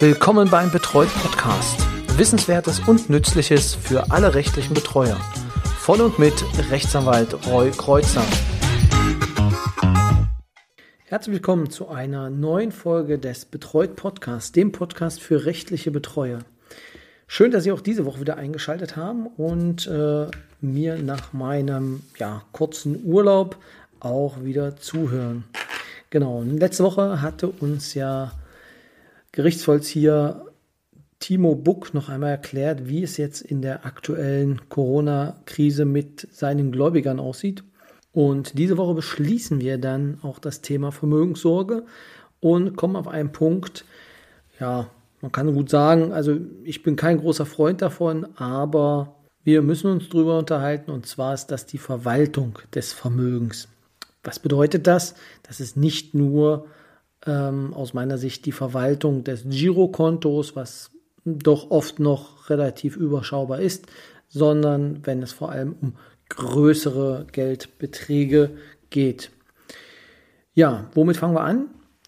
Willkommen beim Betreut Podcast. Wissenswertes und Nützliches für alle rechtlichen Betreuer. Von und mit Rechtsanwalt Roy Kreuzer. Herzlich willkommen zu einer neuen Folge des Betreut Podcasts, dem Podcast für rechtliche Betreuer. Schön, dass Sie auch diese Woche wieder eingeschaltet haben und äh, mir nach meinem ja, kurzen Urlaub auch wieder zuhören. Genau, letzte Woche hatte uns ja Gerichtsvollzieher Timo Buck noch einmal erklärt, wie es jetzt in der aktuellen Corona-Krise mit seinen Gläubigern aussieht. Und diese Woche beschließen wir dann auch das Thema Vermögenssorge und kommen auf einen Punkt, ja, man kann gut sagen, also ich bin kein großer Freund davon, aber wir müssen uns darüber unterhalten und zwar ist das die Verwaltung des Vermögens. Was bedeutet das? Das ist nicht nur ähm, aus meiner Sicht die Verwaltung des Girokontos, was doch oft noch relativ überschaubar ist, sondern wenn es vor allem um größere Geldbeträge geht. Ja, womit fangen wir an?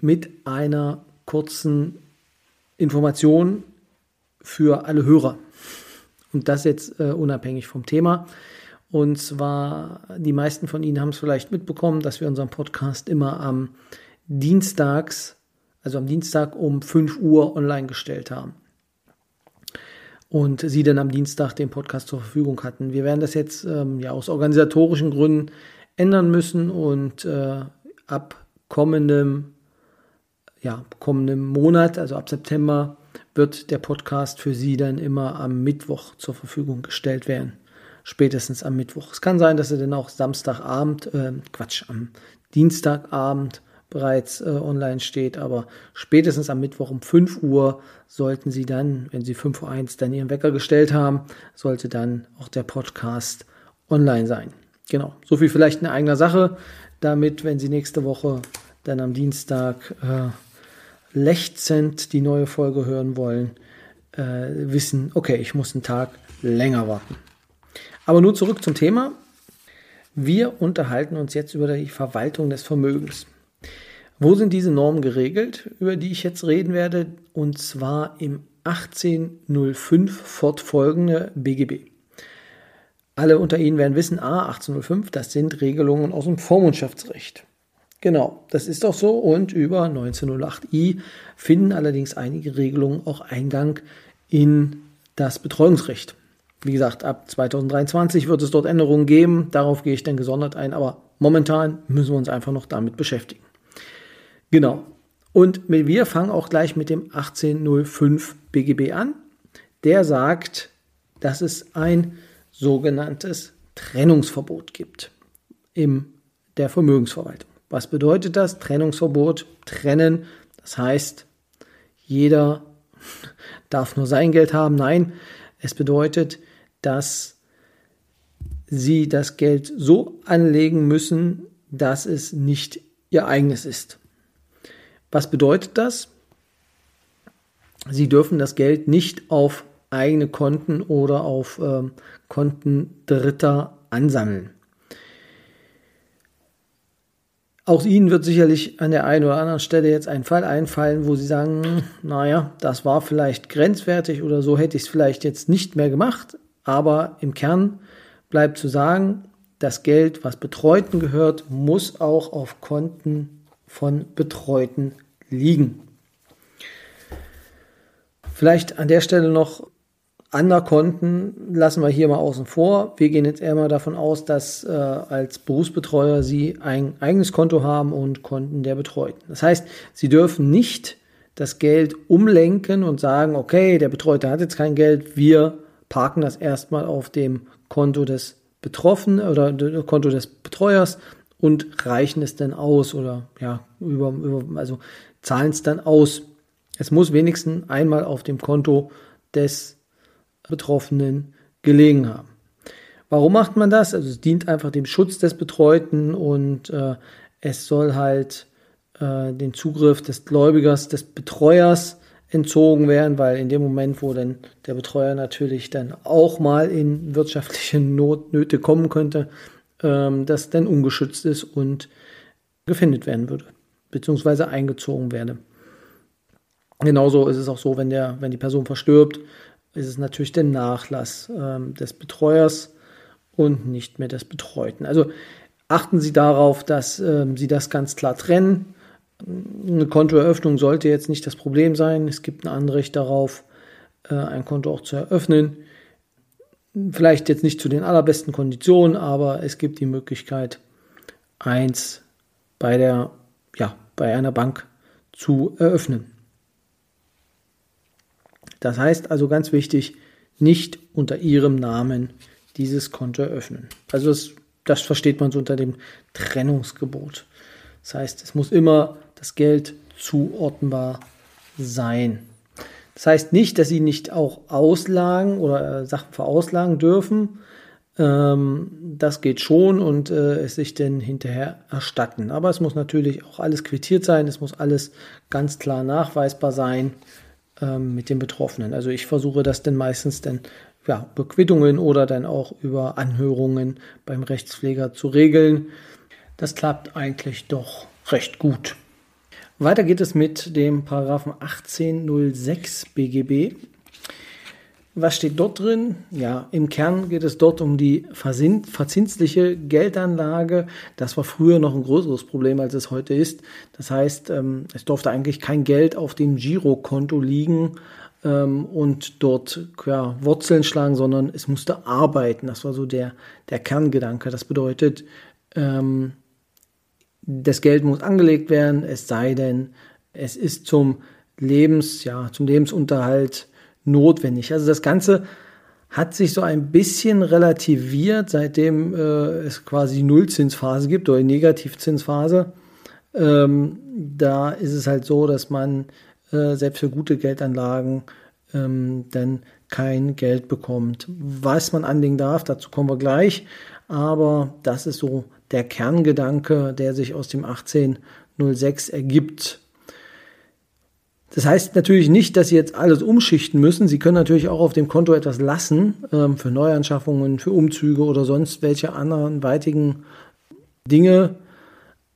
Mit einer kurzen Information für alle Hörer. Und das jetzt äh, unabhängig vom Thema. Und zwar, die meisten von Ihnen haben es vielleicht mitbekommen, dass wir unseren Podcast immer am Dienstags, also am Dienstag um 5 Uhr online gestellt haben. Und Sie dann am Dienstag den Podcast zur Verfügung hatten. Wir werden das jetzt ähm, ja aus organisatorischen Gründen ändern müssen und äh, ab kommendem, ja, kommendem Monat, also ab September, wird der Podcast für Sie dann immer am Mittwoch zur Verfügung gestellt werden. Spätestens am Mittwoch. Es kann sein, dass er dann auch Samstagabend, äh, Quatsch, am Dienstagabend bereits äh, online steht, aber spätestens am Mittwoch um 5 Uhr sollten Sie dann, wenn Sie 5.01 Uhr dann Ihren Wecker gestellt haben, sollte dann auch der Podcast online sein. Genau, so viel vielleicht eine eigene Sache, damit, wenn Sie nächste Woche dann am Dienstag äh, lechzend die neue Folge hören wollen, äh, wissen, okay, ich muss einen Tag länger warten. Aber nur zurück zum Thema. Wir unterhalten uns jetzt über die Verwaltung des Vermögens. Wo sind diese Normen geregelt, über die ich jetzt reden werde? Und zwar im 1805 fortfolgende BGB. Alle unter Ihnen werden wissen, A, 1805, das sind Regelungen aus dem Vormundschaftsrecht. Genau, das ist auch so. Und über 1908i finden allerdings einige Regelungen auch Eingang in das Betreuungsrecht. Wie gesagt, ab 2023 wird es dort Änderungen geben. Darauf gehe ich dann gesondert ein. Aber momentan müssen wir uns einfach noch damit beschäftigen. Genau. Und wir fangen auch gleich mit dem 1805 BGB an. Der sagt, dass es ein sogenanntes Trennungsverbot gibt in der Vermögensverwaltung. Was bedeutet das? Trennungsverbot, trennen. Das heißt, jeder darf nur sein Geld haben. Nein, es bedeutet, dass sie das Geld so anlegen müssen, dass es nicht ihr eigenes ist. Was bedeutet das? Sie dürfen das Geld nicht auf eigene Konten oder auf äh, Konten Dritter ansammeln. Auch Ihnen wird sicherlich an der einen oder anderen Stelle jetzt ein Fall einfallen, wo Sie sagen, naja, das war vielleicht grenzwertig oder so hätte ich es vielleicht jetzt nicht mehr gemacht. Aber im Kern bleibt zu sagen, das Geld, was Betreuten gehört, muss auch auf Konten von Betreuten liegen. Vielleicht an der Stelle noch andere Konten lassen wir hier mal außen vor. Wir gehen jetzt eher mal davon aus, dass äh, als Berufsbetreuer Sie ein eigenes Konto haben und Konten der Betreuten. Das heißt, Sie dürfen nicht das Geld umlenken und sagen, okay, der Betreute hat jetzt kein Geld, wir parken das erstmal auf dem Konto des Betroffenen oder Konto des Betreuers und reichen es dann aus oder ja, über, über also zahlen es dann aus. Es muss wenigstens einmal auf dem Konto des Betroffenen gelegen haben. Warum macht man das? Also es dient einfach dem Schutz des Betreuten und äh, es soll halt äh, den Zugriff des Gläubigers, des Betreuers entzogen werden, weil in dem Moment, wo dann der Betreuer natürlich dann auch mal in wirtschaftliche Notnöte kommen könnte, ähm, das dann ungeschützt ist und gefändet werden würde, beziehungsweise eingezogen werde. Genauso ist es auch so, wenn, der, wenn die Person verstirbt, ist es natürlich der Nachlass ähm, des Betreuers und nicht mehr des Betreuten. Also achten Sie darauf, dass ähm, Sie das ganz klar trennen. Eine Kontoeröffnung sollte jetzt nicht das Problem sein. Es gibt ein Anrecht darauf, äh, ein Konto auch zu eröffnen. Vielleicht jetzt nicht zu den allerbesten Konditionen, aber es gibt die Möglichkeit, eins bei der, ja, bei einer Bank zu eröffnen. Das heißt also ganz wichtig, nicht unter ihrem Namen dieses Konto eröffnen. Also das, das versteht man so unter dem Trennungsgebot. Das heißt, es muss immer das Geld zuordnenbar sein. Das heißt nicht, dass sie nicht auch Auslagen oder äh, Sachen verauslagen dürfen. Ähm, das geht schon und äh, es sich dann hinterher erstatten. Aber es muss natürlich auch alles quittiert sein, es muss alles ganz klar nachweisbar sein ähm, mit den Betroffenen. Also ich versuche das dann meistens dann ja, über Quittungen oder dann auch über Anhörungen beim Rechtspfleger zu regeln. Das klappt eigentlich doch recht gut. Weiter geht es mit dem Paragraphen 1806 BGB. Was steht dort drin? Ja, im Kern geht es dort um die verzinsliche Geldanlage. Das war früher noch ein größeres Problem, als es heute ist. Das heißt, ähm, es durfte eigentlich kein Geld auf dem Girokonto liegen ähm, und dort ja, Wurzeln schlagen, sondern es musste arbeiten. Das war so der, der Kerngedanke. Das bedeutet, ähm, das Geld muss angelegt werden, es sei denn, es ist zum Lebens, ja, zum Lebensunterhalt notwendig. Also das Ganze hat sich so ein bisschen relativiert, seitdem äh, es quasi Nullzinsphase gibt oder Negativzinsphase. Ähm, da ist es halt so, dass man äh, selbst für gute Geldanlagen ähm, dann kein Geld bekommt. Was man anlegen darf, dazu kommen wir gleich. Aber das ist so der Kerngedanke, der sich aus dem 1806 ergibt. Das heißt natürlich nicht, dass Sie jetzt alles umschichten müssen. Sie können natürlich auch auf dem Konto etwas lassen ähm, für Neuanschaffungen, für Umzüge oder sonst welche anderen weitigen Dinge.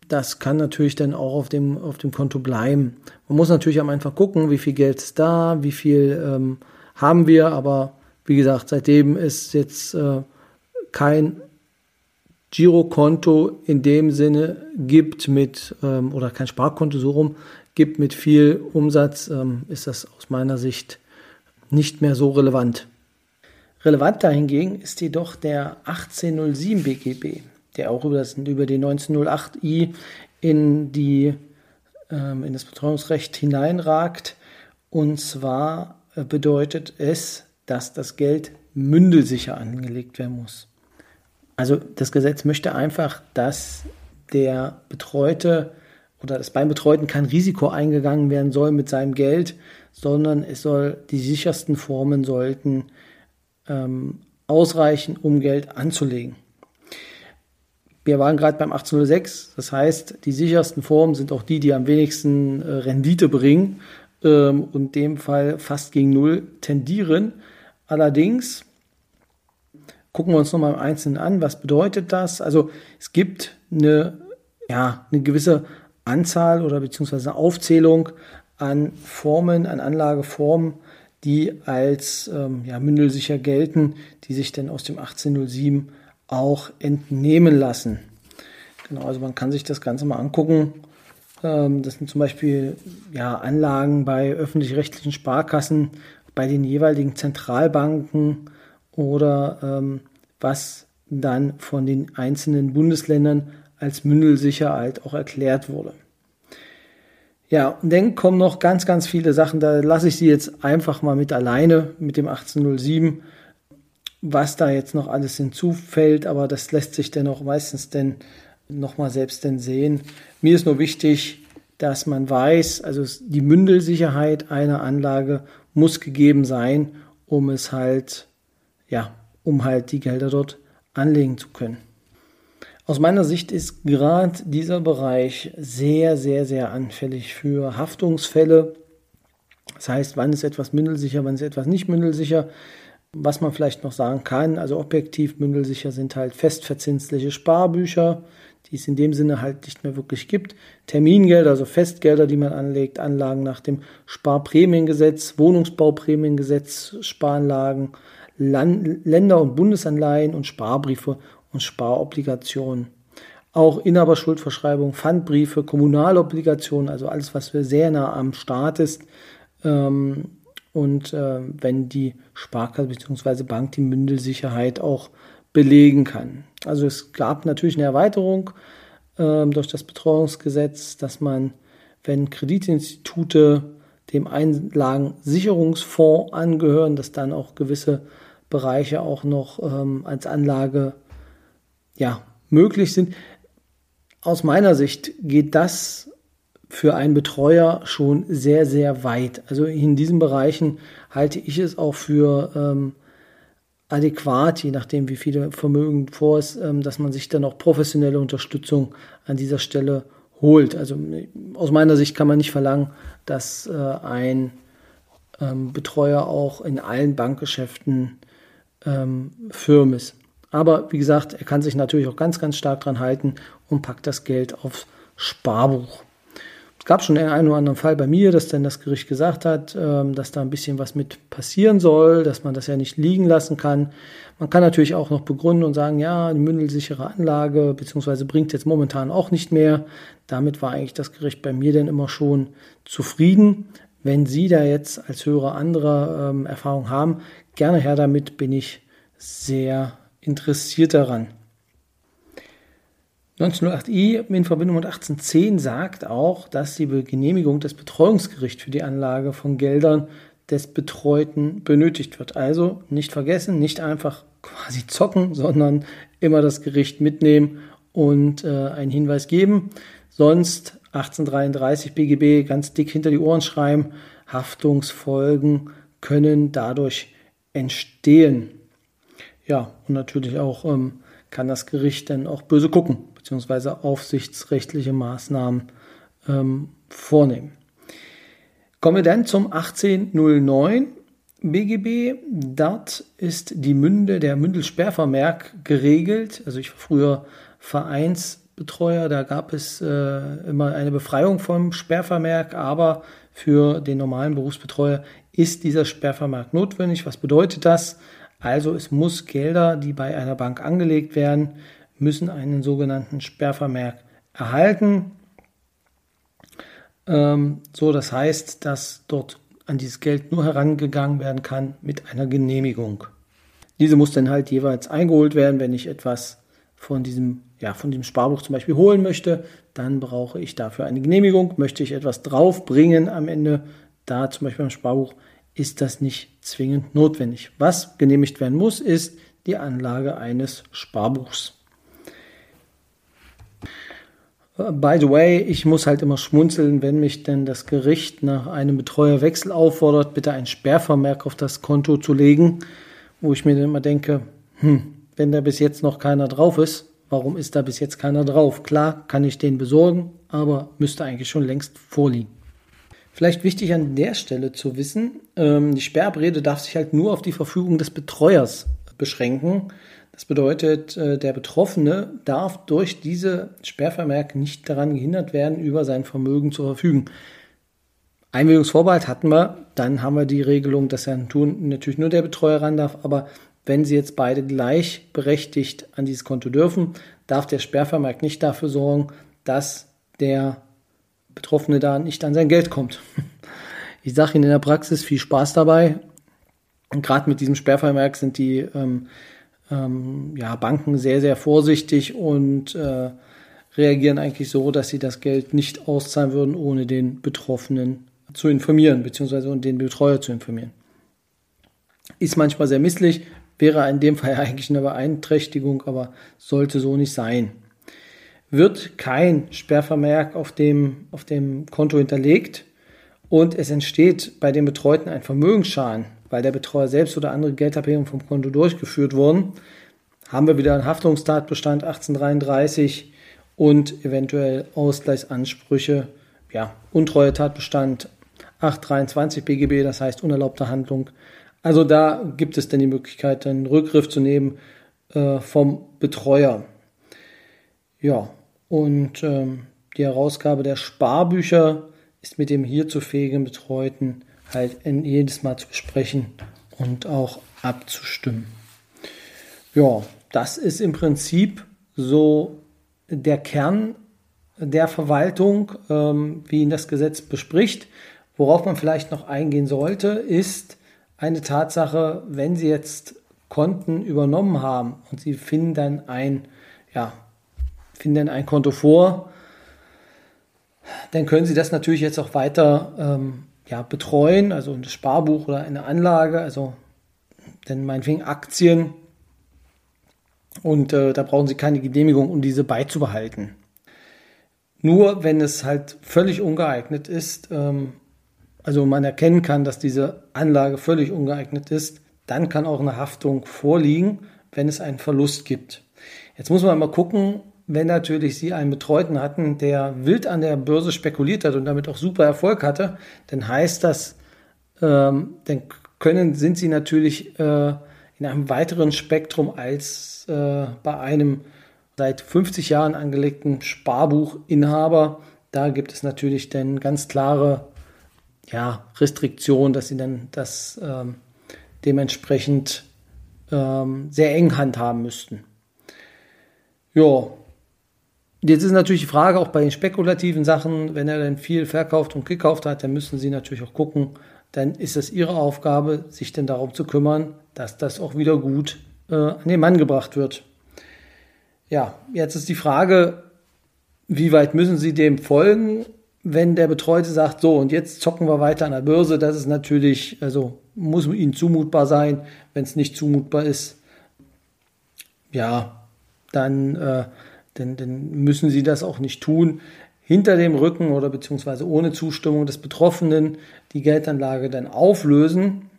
Das kann natürlich dann auch auf dem, auf dem Konto bleiben. Man muss natürlich am einfach gucken, wie viel Geld ist da, wie viel ähm, haben wir. Aber wie gesagt, seitdem es jetzt äh, kein Girokonto in dem Sinne gibt mit, ähm, oder kein Sparkonto so rum, gibt mit viel Umsatz, ähm, ist das aus meiner Sicht nicht mehr so relevant. Relevant dahingegen ist jedoch der 1807 BGB, der auch über, das, über die 1908i in, die, ähm, in das Betreuungsrecht hineinragt. Und zwar äh, bedeutet es, dass das Geld mündelsicher angelegt werden muss. Also das Gesetz möchte einfach, dass der Betreute oder dass beim Betreuten kein Risiko eingegangen werden soll mit seinem Geld, sondern es soll die sichersten Formen sollten ähm, ausreichen, um Geld anzulegen. Wir waren gerade beim 1806, das heißt, die sichersten Formen sind auch die, die am wenigsten äh, Rendite bringen ähm, und dem Fall fast gegen Null tendieren. Allerdings gucken wir uns nochmal im Einzelnen an, was bedeutet das? Also es gibt eine, ja, eine gewisse Anzahl oder beziehungsweise eine Aufzählung an Formen, an Anlageformen, die als ähm, ja, mündelsicher gelten, die sich dann aus dem 1807 auch entnehmen lassen. Genau, also man kann sich das Ganze mal angucken. Ähm, das sind zum Beispiel ja, Anlagen bei öffentlich-rechtlichen Sparkassen, bei den jeweiligen Zentralbanken oder ähm, was dann von den einzelnen Bundesländern als Mündelsicherheit auch erklärt wurde. Ja, und dann kommen noch ganz, ganz viele Sachen, da lasse ich Sie jetzt einfach mal mit alleine mit dem 1807, was da jetzt noch alles hinzufällt, aber das lässt sich dann auch meistens dann nochmal selbst denn sehen. Mir ist nur wichtig, dass man weiß, also die Mündelsicherheit einer Anlage muss gegeben sein, um es halt, ja, um halt die Gelder dort anlegen zu können. Aus meiner Sicht ist gerade dieser Bereich sehr, sehr, sehr anfällig für Haftungsfälle. Das heißt, wann ist etwas mündelsicher, wann ist etwas nicht mündelsicher. Was man vielleicht noch sagen kann, also objektiv mündelsicher sind halt festverzinsliche Sparbücher, die es in dem Sinne halt nicht mehr wirklich gibt. Termingelder, also Festgelder, die man anlegt, Anlagen nach dem Sparprämiengesetz, Wohnungsbauprämiengesetz, Sparanlagen, Land Länder- und Bundesanleihen und Sparbriefe und Sparobligationen. Auch Inhaberschuldverschreibungen, Pfandbriefe, Kommunalobligationen, also alles, was sehr nah am Staat ist. Ähm, und äh, wenn die Sparkasse bzw. Bank die Mündelsicherheit auch belegen kann. Also es gab natürlich eine Erweiterung äh, durch das Betreuungsgesetz, dass man, wenn Kreditinstitute dem Einlagensicherungsfonds angehören, dass dann auch gewisse Bereiche auch noch ähm, als Anlage ja, möglich sind. Aus meiner Sicht geht das für einen Betreuer schon sehr, sehr weit. Also in diesen Bereichen halte ich es auch für ähm, adäquat, je nachdem, wie viele Vermögen vor ist, ähm, dass man sich dann auch professionelle Unterstützung an dieser Stelle holt. Also aus meiner Sicht kann man nicht verlangen, dass äh, ein ähm, Betreuer auch in allen Bankgeschäften ähm, firm ist. Aber wie gesagt, er kann sich natürlich auch ganz, ganz stark dran halten und packt das Geld aufs Sparbuch. Es gab schon den einen oder anderen Fall bei mir, dass dann das Gericht gesagt hat, ähm, dass da ein bisschen was mit passieren soll, dass man das ja nicht liegen lassen kann. Man kann natürlich auch noch begründen und sagen, ja, eine mündelsichere Anlage beziehungsweise bringt jetzt momentan auch nicht mehr. Damit war eigentlich das Gericht bei mir dann immer schon zufrieden. Wenn Sie da jetzt als Hörer andere ähm, Erfahrungen haben, gerne her damit, bin ich sehr interessiert daran. 1908i in Verbindung mit 1810 sagt auch, dass die Genehmigung des Betreuungsgerichts für die Anlage von Geldern des Betreuten benötigt wird. Also nicht vergessen, nicht einfach quasi zocken, sondern immer das Gericht mitnehmen und äh, einen Hinweis geben. Sonst 1833 BGB ganz dick hinter die Ohren schreiben. Haftungsfolgen können dadurch entstehen. Ja, und natürlich auch ähm, kann das Gericht dann auch böse gucken, beziehungsweise aufsichtsrechtliche Maßnahmen ähm, vornehmen. Kommen wir dann zum 1809 BGB. Dort ist die Münde, der Mündelsperrvermerk geregelt. Also ich war früher Vereinsbetreuer, da gab es äh, immer eine Befreiung vom Sperrvermerk, aber für den normalen Berufsbetreuer ist dieser Sperrvermerk notwendig. Was bedeutet das? Also es muss Gelder, die bei einer Bank angelegt werden, müssen einen sogenannten Sperrvermerk erhalten. Ähm, so, das heißt, dass dort an dieses Geld nur herangegangen werden kann mit einer Genehmigung. Diese muss dann halt jeweils eingeholt werden, wenn ich etwas von diesem, ja, von dem Sparbuch zum Beispiel holen möchte, dann brauche ich dafür eine Genehmigung. Möchte ich etwas draufbringen am Ende, da zum Beispiel beim Sparbuch, ist das nicht zwingend notwendig. Was genehmigt werden muss, ist die Anlage eines Sparbuchs. By the way, ich muss halt immer schmunzeln, wenn mich denn das Gericht nach einem Betreuerwechsel auffordert, bitte ein Sperrvermerk auf das Konto zu legen, wo ich mir dann immer denke, hm, wenn da bis jetzt noch keiner drauf ist, warum ist da bis jetzt keiner drauf? Klar, kann ich den besorgen, aber müsste eigentlich schon längst vorliegen. Vielleicht wichtig an der Stelle zu wissen, ähm, die Sperrabrede darf sich halt nur auf die Verfügung des Betreuers beschränken. Das bedeutet, äh, der Betroffene darf durch diese Sperrvermerk nicht daran gehindert werden, über sein Vermögen zu verfügen. Einwilligungsvorbehalt hatten wir, dann haben wir die Regelung, dass er natürlich nur der Betreuer ran darf, aber wenn sie jetzt beide gleichberechtigt an dieses Konto dürfen, darf der Sperrvermerk nicht dafür sorgen, dass der Betroffene da nicht an sein Geld kommt. Ich sage Ihnen in der Praxis viel Spaß dabei. Gerade mit diesem Sperrvermerk sind die ähm, ähm, ja, Banken sehr, sehr vorsichtig und äh, reagieren eigentlich so, dass sie das Geld nicht auszahlen würden, ohne den Betroffenen zu informieren, beziehungsweise den Betreuer zu informieren. Ist manchmal sehr misslich, wäre in dem Fall eigentlich eine Beeinträchtigung, aber sollte so nicht sein wird kein Sperrvermerk auf dem, auf dem Konto hinterlegt und es entsteht bei dem Betreuten ein Vermögensschaden, weil der Betreuer selbst oder andere Geldabhebungen vom Konto durchgeführt wurden, haben wir wieder einen Haftungstatbestand 1833 und eventuell Ausgleichsansprüche, ja, untreue Tatbestand 823 BGB, das heißt unerlaubte Handlung. Also da gibt es dann die Möglichkeit, einen Rückgriff zu nehmen äh, vom Betreuer. Ja, Und ähm, die Herausgabe der Sparbücher ist mit dem hier zu fähigen Betreuten halt jedes Mal zu besprechen und auch abzustimmen. Ja, das ist im Prinzip so der Kern der Verwaltung, ähm, wie ihn das Gesetz bespricht. Worauf man vielleicht noch eingehen sollte, ist eine Tatsache, wenn Sie jetzt Konten übernommen haben und Sie finden dann ein, ja, finden ein Konto vor, dann können Sie das natürlich jetzt auch weiter ähm, ja, betreuen, also ein Sparbuch oder eine Anlage, also denn meinetwegen Aktien. Und äh, da brauchen Sie keine Genehmigung, um diese beizubehalten. Nur wenn es halt völlig ungeeignet ist, ähm, also man erkennen kann, dass diese Anlage völlig ungeeignet ist, dann kann auch eine Haftung vorliegen, wenn es einen Verlust gibt. Jetzt muss man mal gucken, wenn natürlich Sie einen Betreuten hatten, der wild an der Börse spekuliert hat und damit auch super Erfolg hatte, dann heißt das, ähm, dann können, sind Sie natürlich äh, in einem weiteren Spektrum als äh, bei einem seit 50 Jahren angelegten Sparbuchinhaber. Da gibt es natürlich dann ganz klare ja, Restriktionen, dass Sie dann das ähm, dementsprechend ähm, sehr eng handhaben müssten. Ja, Jetzt ist natürlich die Frage auch bei den spekulativen Sachen, wenn er dann viel verkauft und gekauft hat, dann müssen Sie natürlich auch gucken, dann ist es Ihre Aufgabe, sich denn darum zu kümmern, dass das auch wieder gut äh, an den Mann gebracht wird. Ja, jetzt ist die Frage, wie weit müssen Sie dem folgen, wenn der Betreute sagt, so und jetzt zocken wir weiter an der Börse, das ist natürlich, also muss Ihnen zumutbar sein, wenn es nicht zumutbar ist, ja, dann äh, denn, dann müssen sie das auch nicht tun. Hinter dem Rücken oder beziehungsweise ohne Zustimmung des Betroffenen die Geldanlage dann auflösen,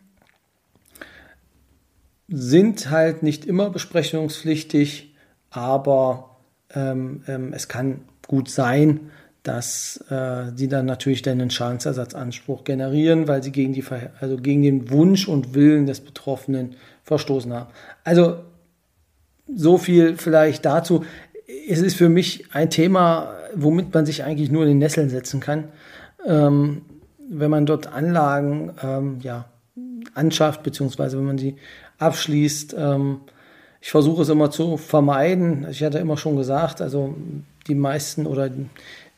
sind halt nicht immer besprechungspflichtig, aber ähm, ähm, es kann gut sein, dass äh, sie dann natürlich dann einen Schadensersatzanspruch generieren, weil sie gegen, die, also gegen den Wunsch und Willen des Betroffenen verstoßen haben. Also so viel vielleicht dazu es ist für mich ein Thema, womit man sich eigentlich nur in den Nesseln setzen kann. Ähm, wenn man dort Anlagen ähm, ja, anschafft, beziehungsweise wenn man sie abschließt. Ähm, ich versuche es immer zu vermeiden. Ich hatte immer schon gesagt, also die meisten oder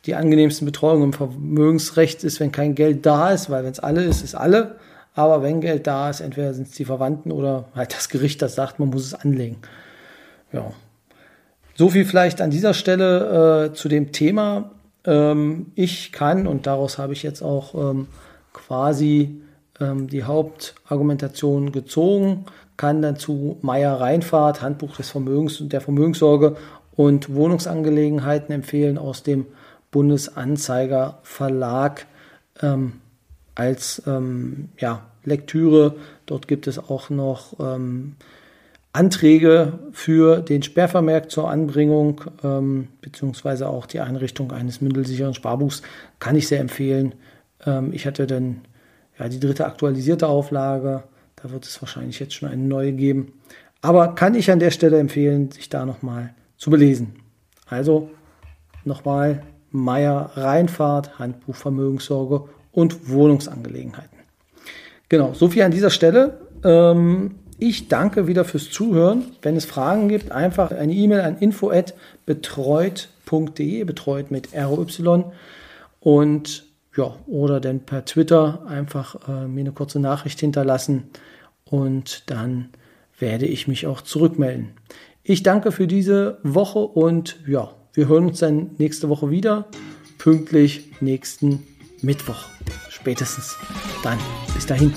die angenehmsten Betreuungen im Vermögensrecht ist, wenn kein Geld da ist, weil wenn es alle ist, ist alle. Aber wenn Geld da ist, entweder sind es die Verwandten oder halt das Gericht, das sagt, man muss es anlegen. Ja, so viel vielleicht an dieser Stelle äh, zu dem Thema. Ähm, ich kann, und daraus habe ich jetzt auch ähm, quasi ähm, die Hauptargumentation gezogen, kann dann zu Meier Reinfahrt, Handbuch des Vermögens und der Vermögenssorge und Wohnungsangelegenheiten empfehlen aus dem Bundesanzeiger Verlag ähm, als ähm, ja, Lektüre. Dort gibt es auch noch ähm, Anträge für den Sperrvermerk zur Anbringung ähm, beziehungsweise auch die Einrichtung eines mündelsicheren Sparbuchs kann ich sehr empfehlen. Ähm, ich hatte dann ja, die dritte aktualisierte Auflage. Da wird es wahrscheinlich jetzt schon eine neue geben. Aber kann ich an der Stelle empfehlen, sich da nochmal zu belesen. Also nochmal Meier Reinfahrt, Handbuch Vermögenssorge und Wohnungsangelegenheiten. Genau, so viel an dieser Stelle. Ähm, ich danke wieder fürs Zuhören. Wenn es Fragen gibt, einfach eine E-Mail an info@betreut.de, betreut mit ROY und ja, oder dann per Twitter einfach äh, mir eine kurze Nachricht hinterlassen und dann werde ich mich auch zurückmelden. Ich danke für diese Woche und ja, wir hören uns dann nächste Woche wieder, pünktlich nächsten Mittwoch. Spätestens dann. Bis dahin.